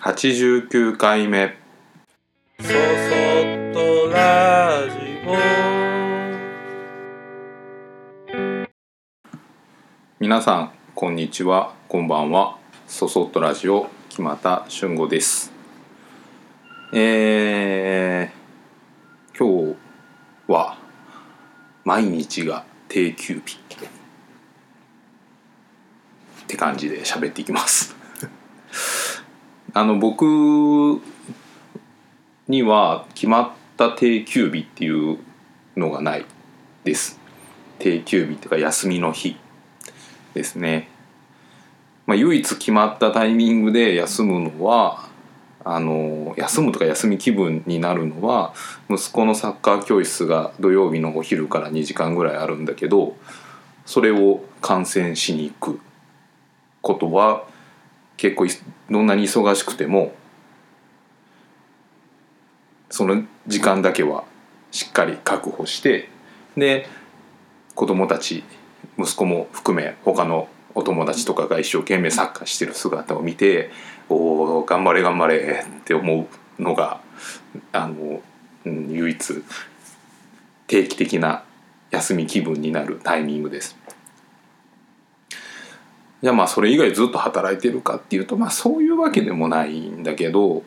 89回目。そそっとラジ皆さんこんにちはこんばんは。そそっとラジオ木又俊吾です。えー、今日は毎日が定休日って感じで喋っていきますあの僕には決まった定休日っていうのがないです。定休日っていうか休みの日ですね、まあ、唯一決まったタイミングで休むのはあの休むとか休み気分になるのは息子のサッカー教室が土曜日のお昼から2時間ぐらいあるんだけどそれを観戦しに行くことは結構どんなに忙しくてもその時間だけはしっかり確保してで子供たち息子も含め他のお友達とかが一生懸命サッカーしてる姿を見ておお頑張れ頑張れって思うのがあの、うん、唯一定期的な休み気分になるタイミングです。いやまあそれ以外ずっと働いてるかっていうとまあそういうわけでもないんだけど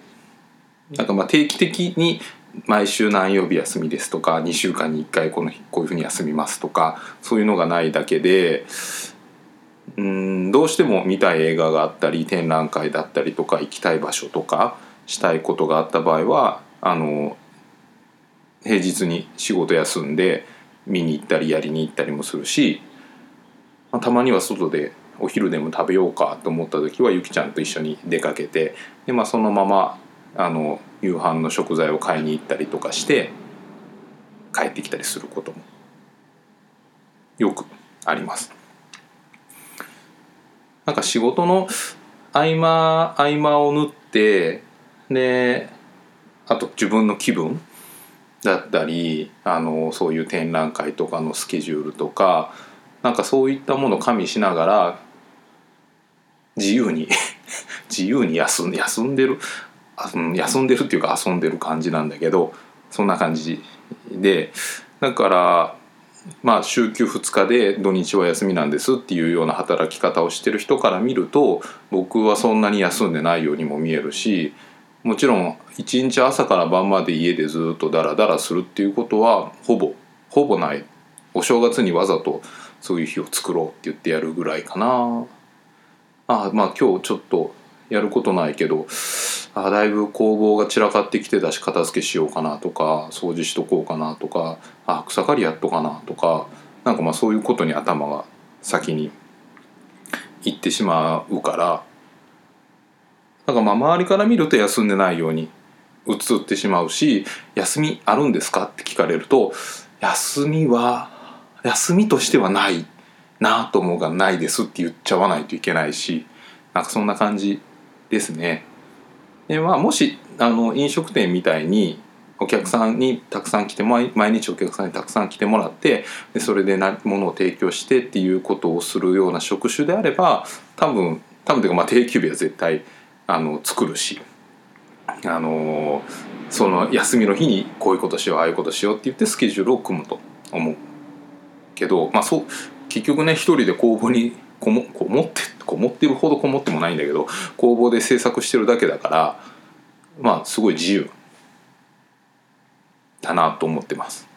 なんかまあ定期的に毎週何曜日休みですとか2週間に1回この日こういうふうに休みますとかそういうのがないだけでうんどうしても見たい映画があったり展覧会だったりとか行きたい場所とかしたいことがあった場合はあの平日に仕事休んで見に行ったりやりに行ったりもするし、まあ、たまには外でお昼でも食べようかと思った時はゆきちゃんと一緒に出かけてで、まあ、そのままあの夕飯の食材を買いに行ったりとかして帰ってきたりすることもよくあります。なんか仕事の合間合間を縫ってであと自分の気分だったりあのそういう展覧会とかのスケジュールとかなんかそういったものを加味しながら自由に 自由に休ん休んでる休んでるっていうか遊んでる感じなんだけどそんな感じでだからまあ週休2日で土日は休みなんですっていうような働き方をしてる人から見ると僕はそんなに休んでないようにも見えるしもちろん一日朝から晩まで家でずっとダラダラするっていうことはほぼほぼない。お正月にわざとそういう日を作ろうって言ってやるぐらいかな。あまあ今日ちょっとやることないけどあだいぶ工房が散らかってきてたし片付けしようかなとか掃除しとこうかなとかあ草刈りやっとかなとかなんかまあそういうことに頭が先に行ってしまうからなんかまあ周りから見ると休んでないように映ってしまうし「休みあるんですか?」って聞かれると「休みは休みとしてはないなと思うがないです」って言っちゃわないといけないしなんかそんな感じですね。でまあ、もしあの飲食店みたいにお客さんにたくさん来て毎日お客さんにたくさん来てもらってでそれでものを提供してっていうことをするような職種であれば多分多分というかまあ定休日は絶対あの作るし、あのその休みの日にこういうことしようああいうことしようって言ってスケジュールを組むと思うけど、まあ、そう結局ね一人で公募にこもこもってこもってるほどこもってもないんだけど工房で制作してるだけだからまあすごい自由だなと思ってます。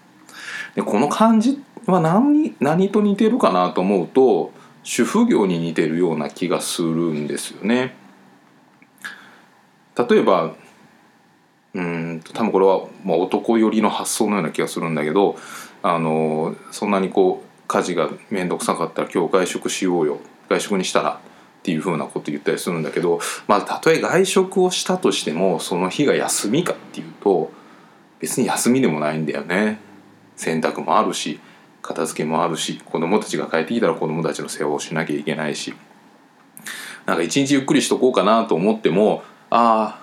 でこの感じは何何と似てるかなと思うと主婦業に似てるような気がするんですよね。例えばうん多分これは、まあ、男寄りの発想のような気がするんだけどあのそんなにこう家事が面倒くさかったら今日外食しようよ外食にしたらっていうふうなこと言ったりするんだけどまあたとえ外食をしたとしてもその日が休みかっていうと別に休みでもないんだよね。洗濯もあるし片付けもあるし子供たちが帰ってきたら子供たちの世話をしなきゃいけないし。なんか一日ゆっくりしとこうかなと思ってもあ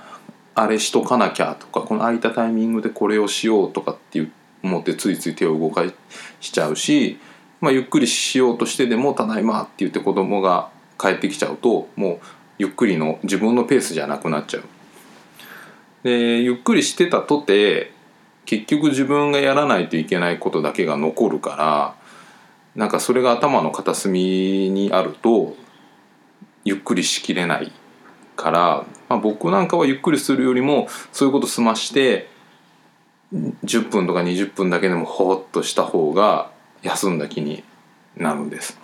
ああれしとかなきゃとかこの空いたタイミングでこれをしようとかって思ってついつい手を動かしちゃうしまあ、ゆっくりしようとしてでも「ただいま」って言って子供が帰ってきちゃうともうゆっくりの自分のペースじゃなくなっちゃう。でゆっくりしてたとて結局自分がやらないといけないことだけが残るからなんかそれが頭の片隅にあるとゆっくりしきれないから、まあ、僕なんかはゆっくりするよりもそういうこと済まして10分とか20分だけでもほっとした方が休んだ気になるんです。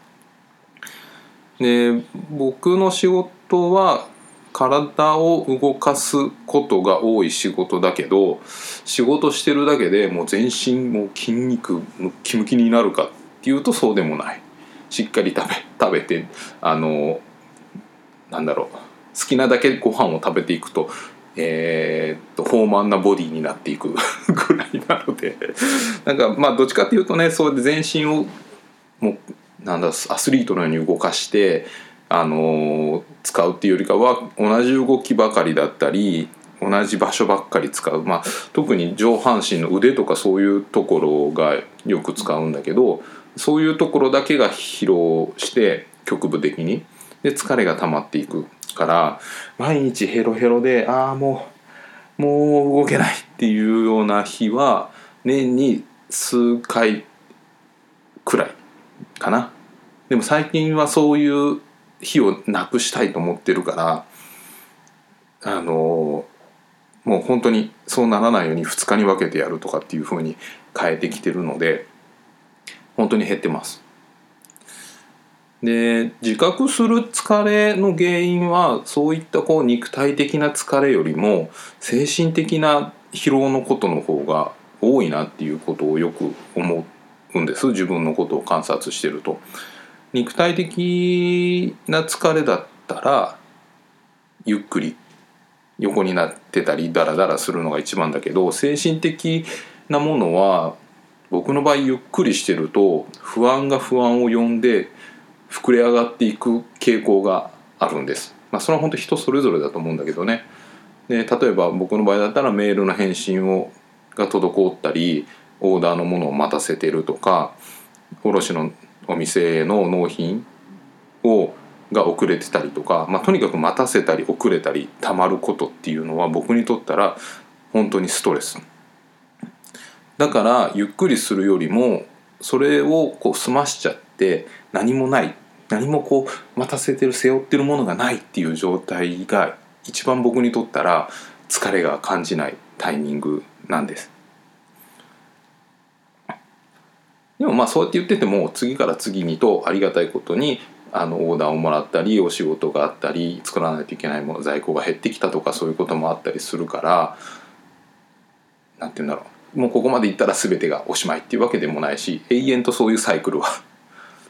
で僕の仕事は体を動かすことが多い仕事だけど仕事してるだけでもう全身もう筋肉ムッキムキになるかっていうとそうでもないしっかり食べ食べてあのなんだろう好きなだけご飯を食べていくとえーっと豊満なボディになっていく ぐらいなのでなんかまあどっちかっていうとねそうやって全身をもうなんだアスリートのように動かしてあの使うっていうよりかは同じ動きばかりだったり同じ場所ばっかり使う、まあ、特に上半身の腕とかそういうところがよく使うんだけどそういうところだけが疲労して局部的にで疲れが溜まっていくから毎日ヘロヘロでああもうもう動けないっていうような日は年に数回くらいかなでも最近はそういう日をなくしたいと思ってるからあのもう本当にそうならないように2日に分けてやるとかっていう風に変えてきてるので本当に減ってます。で自覚する疲れの原因はそういったこう肉体的な疲れよりも精神的な疲労のことの方が多いなっていうことをよく思うんです自分のことを観察してると。肉体的な疲れだったらゆっくり横になってたりダラダラするのが一番だけど精神的なものは僕の場合ゆっくりしてると不安が不安を呼んで膨れ上がっていく傾向があるんです。まあ、それは本当人それぞれだと思うんだけどね。で例えば僕の場合だったらメールの返信をが滞ったりオーダーのものを待たせてるとか卸のお店の納品をが遅れてたりとか、まあ、とにかく待たせたり遅れたりたまることっていうのは僕にとったら本当にストレスだからゆっくりするよりもそれをこう済ましちゃって何もない何もこう待たせてる背負ってるものがないっていう状態が一番僕にとったら疲れが感じないタイミングなんです。でもまあそうやって言ってても次から次にとありがたいことにあのオーダーをもらったりお仕事があったり作らないといけないもの在庫が減ってきたとかそういうこともあったりするからなんて言うんだろうもうここまでいったら全てがおしまいっていうわけでもないし永遠とそういうサイクルは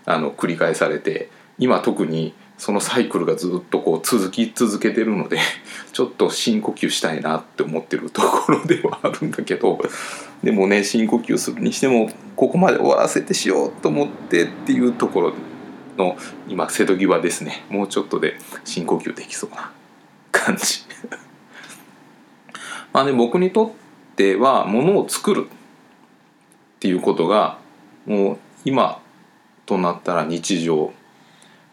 あの繰り返されて今特にそのサイクルがずっとこう続き続けてるので ちょっと深呼吸したいなって思ってるところではあるんだけどでもね深呼吸するにしてもここまで終わらせてしようと思ってっていうところの今瀬戸際ですね。もうちょっとで深呼吸できそうな感じ。まあね僕にとってはものを作るっていうことがもう今となったら日常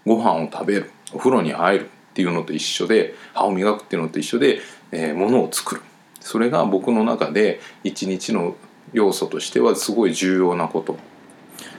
ご飯を食べるお風呂に入るっていうのと一緒で歯を磨くっていうのと一緒で、えー、物を作る。それが僕の中で一日の要素としてはすごい重要なこと。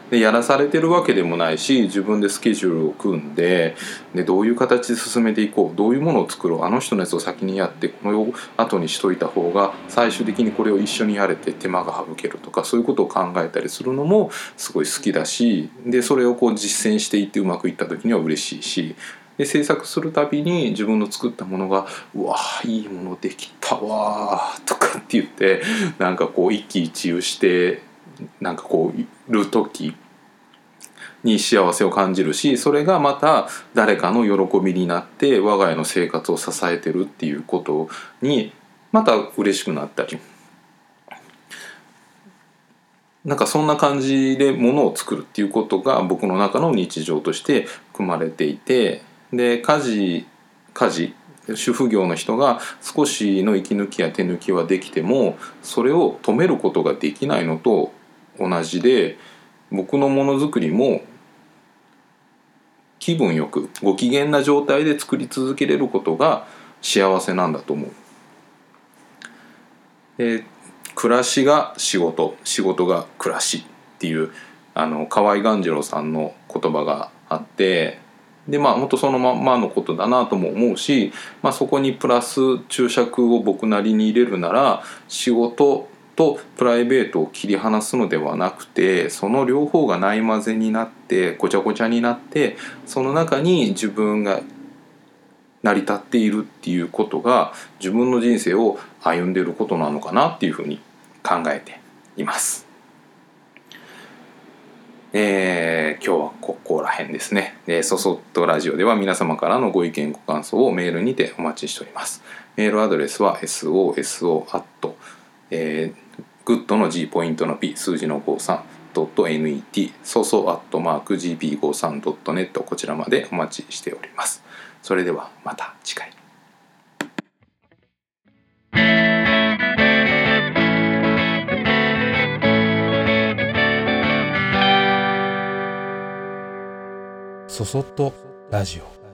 でやらされてるわけでもないし自分でスケジュールを組んででどういう形で進めていこうどういうものを作ろうあの人のやつを先にやってこの後にしといた方が最終的にこれを一緒にやれて手間が省けるとかそういうことを考えたりするのもすごい好きだしでそれをこう実践していってうまくいった時には嬉しいしで制作するたびに自分の作ったものが「うわいいものできたわ」とかって言ってなんかこう一喜一憂してなんかこういる時に幸せを感じるしそれがまた誰かの喜びになって我が家の生活を支えてるっていうことにまた嬉しくなったり。なんかそんな感じでものを作るっていうことが僕の中の日常として組まれていてで家事家事主婦業の人が少しの息抜きや手抜きはできてもそれを止めることができないのと同じで僕のものづくりも気分よくご機嫌な状態で作り続けれることが幸せなんだと思う。で暮らしが仕事仕事が暮らしっていうあの河合鴈治郎さんの言葉があってでまあ本当そのままのことだなとも思うし、まあ、そこにプラス注釈を僕なりに入れるなら仕事とプライベートを切り離すのではなくてその両方がないまぜになってごちゃごちゃになってその中に自分が成り立っているっていうことが自分の人生を歩んでいることなのかなっていうふうに考えています。えー、今日はここら辺ですね。そそっとラジオでは皆様からのご意見ご感想をメールにてお待ちしております。メールアドレスは soso@ えー、グッドの G ポイントの P 数字の 53.net ソソアットマーク gp53.net こちらまでお待ちしております。それではまた次回。そそっとラジオ